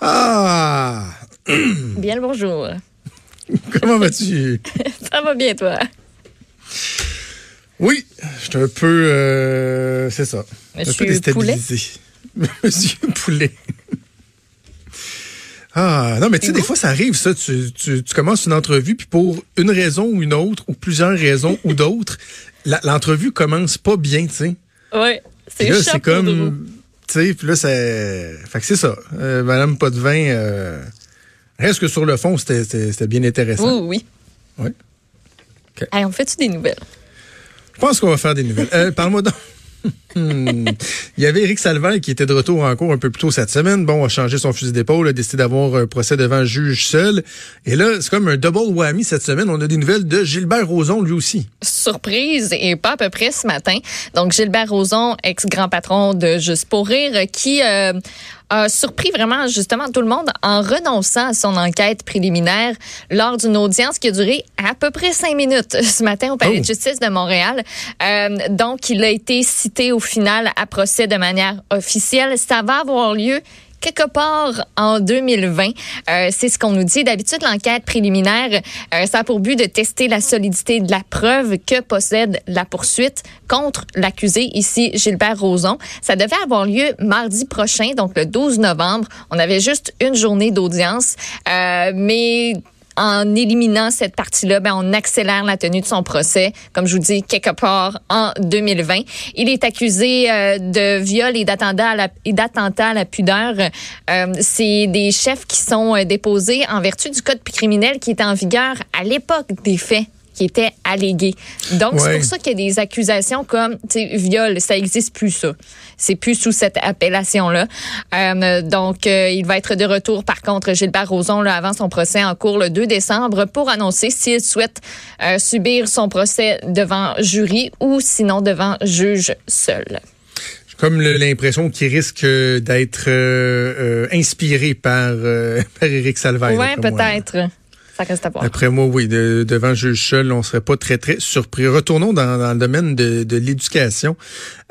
Ah! Bien le bonjour. Comment vas-tu? Ça va bien, toi? Oui, je suis un peu. euh, c'est ça. un peu déstabilisé. Monsieur Poulet. Ah, non, mais tu sais, des fois, ça arrive, ça. Tu, tu, tu commences une entrevue, puis pour une raison ou une autre, ou plusieurs raisons ou d'autres, l'entrevue commence pas bien, tu sais. Oui, c'est comme. Sais, puis là, c'est. Fait que c'est ça. Euh, Madame Potvin, euh, reste que sur le fond, c'était- bien intéressant. Oui, oui. Oui. OK. Hey, on fait-tu des nouvelles? Je pense qu'on va faire des nouvelles. Euh, Parle-moi donc. Hmm. Il y avait Éric Salvaire qui était de retour en cours un peu plus tôt cette semaine. Bon, a changé son fusil d'épaule, a décidé d'avoir un procès devant un juge seul. Et là, c'est comme un double whammy cette semaine. On a des nouvelles de Gilbert Rozon, lui aussi. Surprise et pas à peu près ce matin. Donc, Gilbert Rozon, ex-grand patron de Juste pour rire, qui euh, a surpris vraiment justement tout le monde en renonçant à son enquête préliminaire lors d'une audience qui a duré à peu près cinq minutes ce matin au Palais Oh. de justice de Montréal. Euh, donc, il a été cité au final à procès de manière officielle. Ça va avoir lieu quelque part en 2020. Euh, c'est ce qu'on nous dit. D'habitude, l'enquête préliminaire, euh, ça a pour but de tester la solidité de la preuve que possède la poursuite contre l'accusé, ici Gilbert Rozon. Ça devait avoir lieu mardi prochain, donc le 12 novembre. On avait juste une journée d'audience, euh, mais en éliminant cette partie-là, ben, on accélère la tenue de son procès, comme je vous dis, quelque part en 2020. Il est accusé euh, de viol et d'attentat à la, à la pudeur. Euh, c'est des chefs qui sont euh, déposés en vertu du code criminel qui était en vigueur à l'époque des faits qui étaient allégués. Donc, c'est pour ça qu'il y a des accusations comme, viol, ça existe plus, ça. C'est plus sous cette appellation-là. Euh, donc, euh, il va être de retour, par contre, Gilbert Rozon, là, avant son procès en cours le 2 décembre, pour annoncer s'il souhaite euh, subir son procès devant jury ou sinon devant juge seul. J'ai comme l'impression qu'il risque d'être euh, euh, inspiré par, euh, par Éric Salvaire. Moi. peut-être. Ça reste à voir. Après moi, oui, de- devant juge seul, on serait pas très, très surpris. Retournons dans, dans le domaine de, de l'éducation.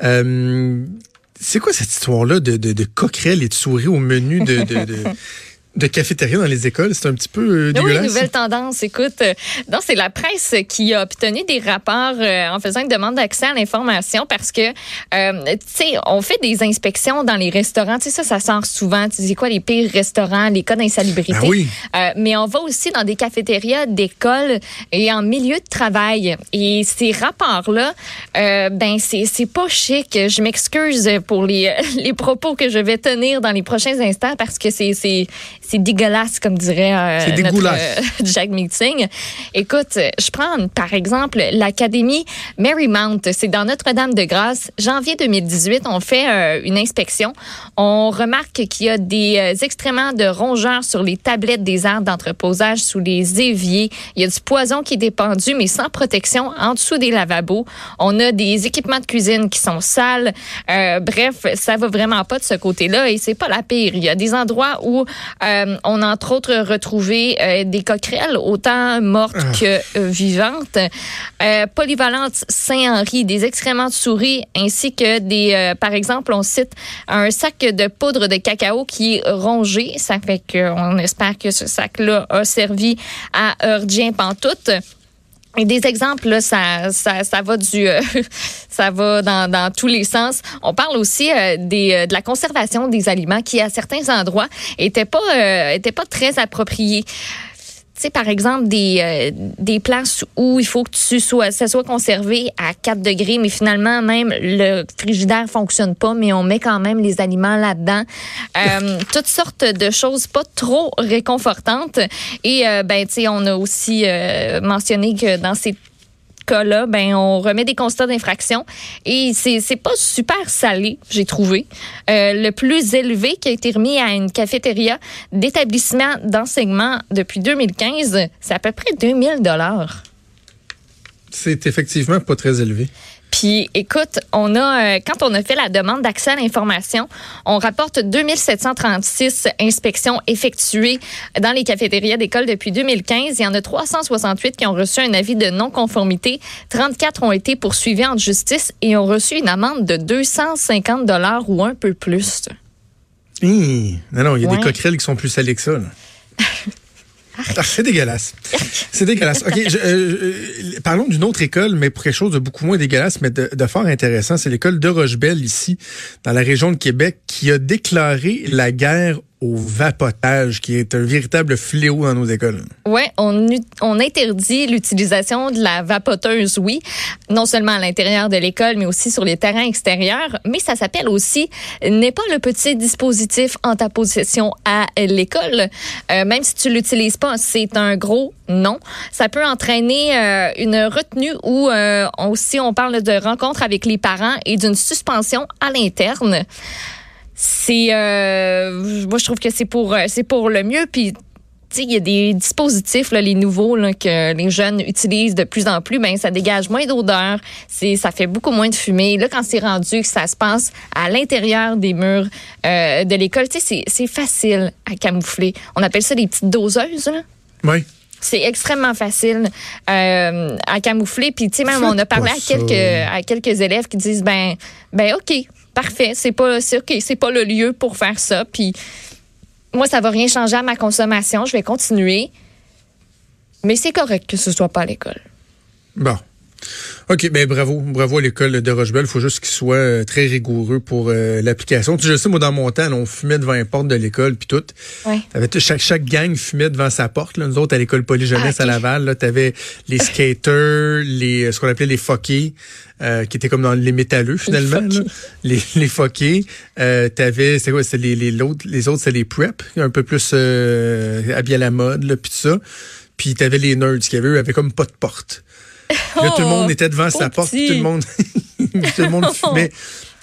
Euh, c'est quoi cette histoire-là de, de, de coquerelles et de souris au menu de, de, de, cafétéria dans les écoles? C'est un petit peu euh, Oui, dégueulasse. nouvelle tendance. Écoute, euh, non, c'est la presse qui a obtenu des rapports euh, en faisant une demande d'accès à l'information parce que, euh, tu sais, on fait des inspections dans les restaurants. Tu sais, ça, ça sort souvent. Tu sais quoi, les pires restaurants, les cas d'insalubrité. Ben oui. Euh, mais on va aussi dans des cafétérias d'écoles et en milieu de travail. Et ces rapports-là, euh, ben c'est c'est pas chic. Je m'excuse pour les les propos que je vais tenir dans les prochains instants parce que c'est c'est dégueulasse comme dirait euh, notre euh, Jack Meeting. Écoute, je prends par exemple l'académie Marymount, c'est dans Notre-Dame-de-Grâce. Janvier 2018, on fait euh, une inspection. On remarque qu'il y a des excréments de rongeurs sur les tablettes des arbres d'entreposage sous les éviers. Il y a du poison qui est dépendu, mais sans protection, en dessous des lavabos. On a des équipements de cuisine qui sont sales. Bref, ça va vraiment pas de ce côté-là et c'est pas la pire. Il y a des endroits où euh, on a entre autres retrouvé euh, des coquerelles, autant mortes que euh, vivantes. Euh, Polyvalente Saint-Henri, des excréments de souris, ainsi que des, euh, par exemple, on cite un sac de poudre de cacao qui est rongé. Ça fait qu'on espère que ce sac-là a servi à Heurdien Pantoute. Et des exemples, là, ça, ça, ça va du, euh, ça va dans, dans tous les sens. On parle aussi euh, des, euh, de la conservation des aliments qui, à certains endroits, étaient pas, euh, étaient pas très appropriés. Tu sais, par exemple, des, euh, des places où il faut que tu sois, ça soit conservé à 4 degrés, mais finalement, même le frigidaire fonctionne pas, mais on met quand même les aliments là-dedans. Euh, toutes sortes de choses pas trop réconfortantes. Et, euh, ben, tu sais, on a aussi euh, mentionné que dans ces cas-là, ben, on remet des constats d'infraction et c'est c'est pas super salé, j'ai trouvé. Euh, le plus élevé qui a été remis à une cafétéria d'établissement d'enseignement depuis 2015, c'est à peu près 2000 dollars. C'est effectivement pas très élevé. Puis, écoute, on a, euh, quand on a fait la demande d'accès à l'information, on rapporte 2736 inspections effectuées dans les cafétérias d'école depuis 2015. Il y en a 368 qui ont reçu un avis de non-conformité. 34 ont été poursuivis en justice et ont reçu une amende de 250 dollars ou un peu plus. Non, non, il y a des coquerelles qui sont plus salées que ça. c'est dégueulasse. C'est dégueulasse. OK, euh, parlons d'une autre école, mais pour quelque chose de beaucoup moins dégueulasse, mais de, de fort intéressant. C'est l'école de Rochebelle, ici, dans la région de Québec, qui a déclaré la guerre au vapotage, qui est un véritable fléau dans nos écoles. Oui, on, interdit l'utilisation de la vapoteuse, oui, non seulement à l'intérieur de l'école, mais aussi sur les terrains extérieurs. Mais ça s'appelle aussi n'est pas le petit dispositif en ta possession à l'école. Euh, même si tu l'utilises pas, c'est un gros non. Ça peut entraîner euh, une retenue ou euh, aussi on parle de rencontre avec les parents et d'une suspension à l'interne c'est euh, moi je trouve que c'est pour euh, c'est pour le mieux puis il y a des dispositifs, là, les nouveaux là, que les jeunes utilisent de plus en plus, ben ça dégage moins d'odeur, ça fait beaucoup moins de fumée. Là, quand c'est rendu que ça se passe à l'intérieur des murs euh, de l'école, c'est facile à camoufler. On appelle ça des petites doseuses. Là. Oui. C'est extrêmement facile euh, à camoufler. Puis, tu sais, même, on a parlé à quelques, à quelques élèves qui disent, ben, ben, OK, parfait, c'est pas, c'est pas le lieu pour faire ça. Puis, moi, ça va rien changer à ma consommation. Je vais continuer. Mais c'est correct que ce soit pas à l'école. Bon. OK, ben bravo, bravo à l'école de Rochebelle. Il faut juste qu'il soit euh, très rigoureux pour euh, l'application. Tu sais, je sais, moi, dans mon temps, on fumait devant les portes de l'école, puis tout. Ouais. chaque, chaque gang fumait devant sa porte. Là. Nous autres, à l'école polyjeunesse ah, à Laval, tu avais les skaters, les ce qu'on appelait les foqués, euh, qui étaient comme dans les métalleux, finalement. Les, les, les foqués. Euh, t'avais, c'est quoi, c'est les, les, les autres, c'est les prep, un peu plus habillés à la mode, puis tout ça. Puis t'avais les nerds qui avaient, avaient comme pas de porte. Là, tout le monde oh, était devant sa porte, tout le monde, tout le monde fumait.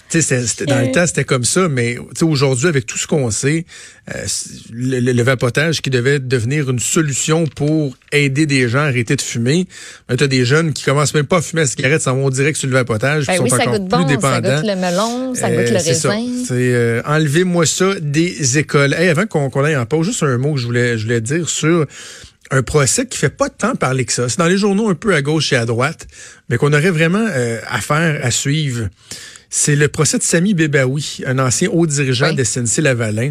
C'était, dans le temps, c'était comme ça, mais aujourd'hui, avec tout ce qu'on sait, euh, le, vapotage qui devait devenir une solution pour aider des gens à arrêter de fumer, ben, tu as des jeunes qui commencent même pas à fumer la cigarette, s'en vont direct sur le vapotage, ben sont encore plus dépendants. Ça goûte le melon, ça goûte le euh, raisin. C'est euh, enlevez-moi ça des écoles. Hey, avant qu'on, aille en pause, juste un mot que je voulais, je voulais dire sur un procès qui fait pas tant parler que ça. C'est dans les journaux un peu à gauche et à droite, mais qu'on aurait vraiment euh, affaire à suivre. C'est le procès de Sami Bebaoui, un ancien haut dirigeant de SNC-Lavalin.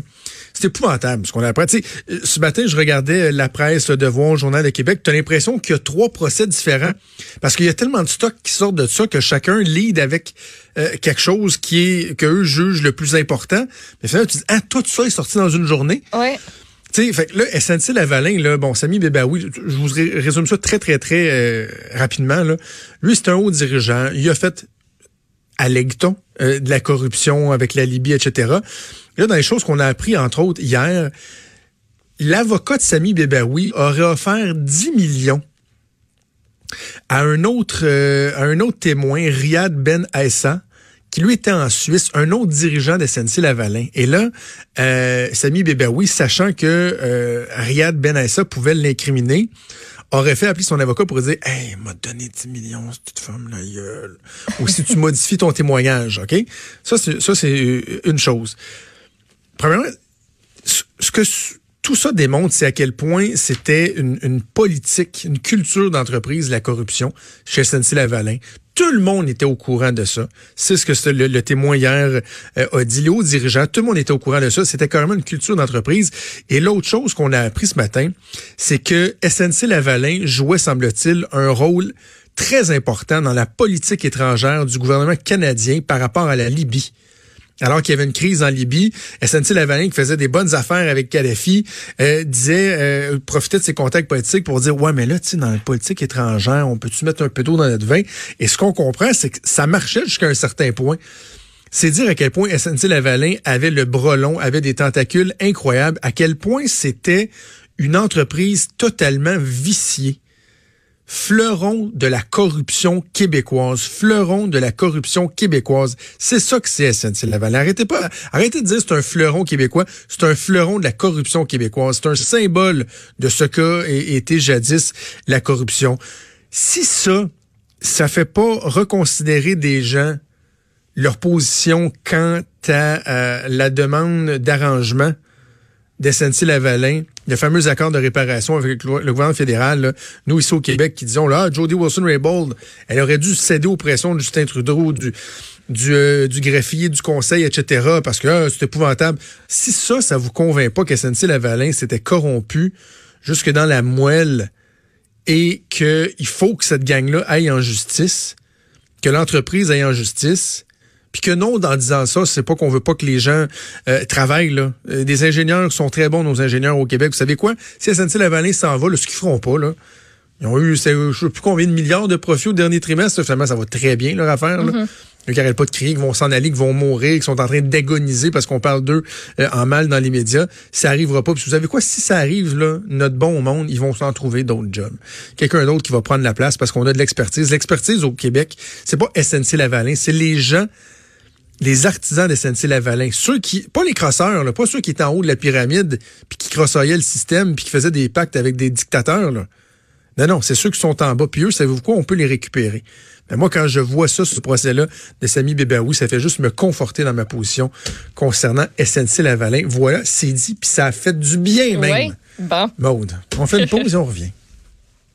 C'est épouvantable ce qu'on a appris. Euh, ce matin, je regardais la presse, le Devoir, le Journal de Québec. Tu as l'impression qu'il y a trois procès différents. Parce qu'il y a tellement de stocks qui sortent de ça que chacun lead avec euh, quelque chose qui est que eux jugent le plus important. Mais finalement, tu dis, ah, tout ça est sorti dans une journée. Ouais. Tu sais, fait là, SNC Lavalin, là, bon, Samy Bébaoui, je vous résume ça très, très, très euh, rapidement. Là. Lui, c'est un haut dirigeant. Il a fait, allègue-t-on, euh, de la corruption avec la Libye, etc. Et là, dans les choses qu'on a appris, entre autres, hier, l'avocat de Samy Bébaoui aurait offert 10 millions à un autre, euh, à un autre témoin, Riyad Ben Aissa, lui était en Suisse, un autre dirigeant de SNC Lavalin. Et là, euh, Sami Bebaoui, sachant que euh, Riyad Ben pouvait l'incriminer, aurait fait appeler son avocat pour dire Hey, m'a donné 10 millions, cette femme la gueule. Ou si tu modifies ton témoignage, OK? Ça, c'est ça, c'est une chose. Premièrement, ce que tout ça démontre, c'est à quel point c'était une, politique, une culture d'entreprise, la corruption chez SNC Lavalin. Tout le monde était au courant de ça. C'est ce que le, témoin hier euh, a dit. Les hauts dirigeants, tout le monde était au courant de ça. C'était carrément une culture d'entreprise. Et l'autre chose qu'on a appris ce matin, c'est que SNC Lavalin jouait, semble-t-il, un rôle très important dans la politique étrangère du gouvernement canadien par rapport à la Libye alors qu'il y avait une crise en Libye, SNC Lavalin, qui faisait des bonnes affaires avec Kadhafi, euh, disait, euh, profitait de ses contacts politiques pour dire, ouais, mais là, tu sais, dans la politique étrangère, on peut-tu mettre un peu d'eau dans notre vin? Et ce qu'on comprend, c'est que ça marchait jusqu'à un certain point. C'est dire à quel point SNC Lavalin avait le bras long, avait des tentacules incroyables, à quel point c'était une entreprise totalement viciée fleuron de la corruption québécoise, fleuron de la corruption québécoise. C'est ça que c'est SNC Lavalin. Arrêtez pas, arrêtez de dire c'est un fleuron québécois, c'est un fleuron de la corruption québécoise. C'est un symbole de ce qu'a été jadis la corruption. Si ça, ça fait pas reconsidérer des gens leur position quant à euh, la demande d'arrangement d'SNC-Lavalin, le fameux accord de réparation avec le, gouvernement fédéral, nous ici au Québec, qui disons, là, Jody Wilson-Raybould, elle aurait dû céder aux pressions de Justin Trudeau, du, du, euh, du greffier, du conseil, etc., parce que ah, c'est épouvantable. Si ça, ça vous convainc pas que SNC-Lavalin s'était corrompu jusque dans la moelle et qu'il faut que cette gang-là aille en justice, que l'entreprise aille en justice, puis que non, en disant ça, c'est pas qu'on veut pas que les gens euh, travaillent. Là. Euh, des ingénieurs sont très bons, nos ingénieurs au Québec. Vous savez quoi? Si SNC-Lavalin s'en va, là, ce qu'ils feront pas, là, ils ont eu, je sais plus combien de milliards de profits au dernier trimestre. Finalement, ça va très bien, leur affaire. Là. Mm-hmm. Ils n'arrêtent pas de crier, qu'ils vont s'en aller, qu'ils vont mourir, qu'ils sont en train d'agoniser parce qu'on parle d'eux euh, en mal dans les médias. Ça arrivera pas. Puis vous savez quoi? Si ça arrive, là, notre bon monde, ils vont s'en trouver d'autres jobs. Quelqu'un d'autre qui va prendre la place parce qu'on a de l'expertise. L'expertise au Québec, c'est pas SNC-Lavalin, c'est les gens les artisans de SNC-Lavalin, ceux qui, pas les crosseurs, là, pas ceux qui étaient en haut de la pyramide, puis qui crossaillaient le système, puis qui faisaient des pactes avec des dictateurs. Là. Non, non, c'est ceux qui sont en bas. Puis eux, savez-vous quoi? On peut les récupérer. Mais moi, quand je vois ça, ce procès-là de Samy Bébaoui, ça fait juste me conforter dans ma position concernant SNC-Lavalin. Voilà, c'est dit, puis ça a fait du bien même. Oui, bon. Maude, on fait une pause et on revient.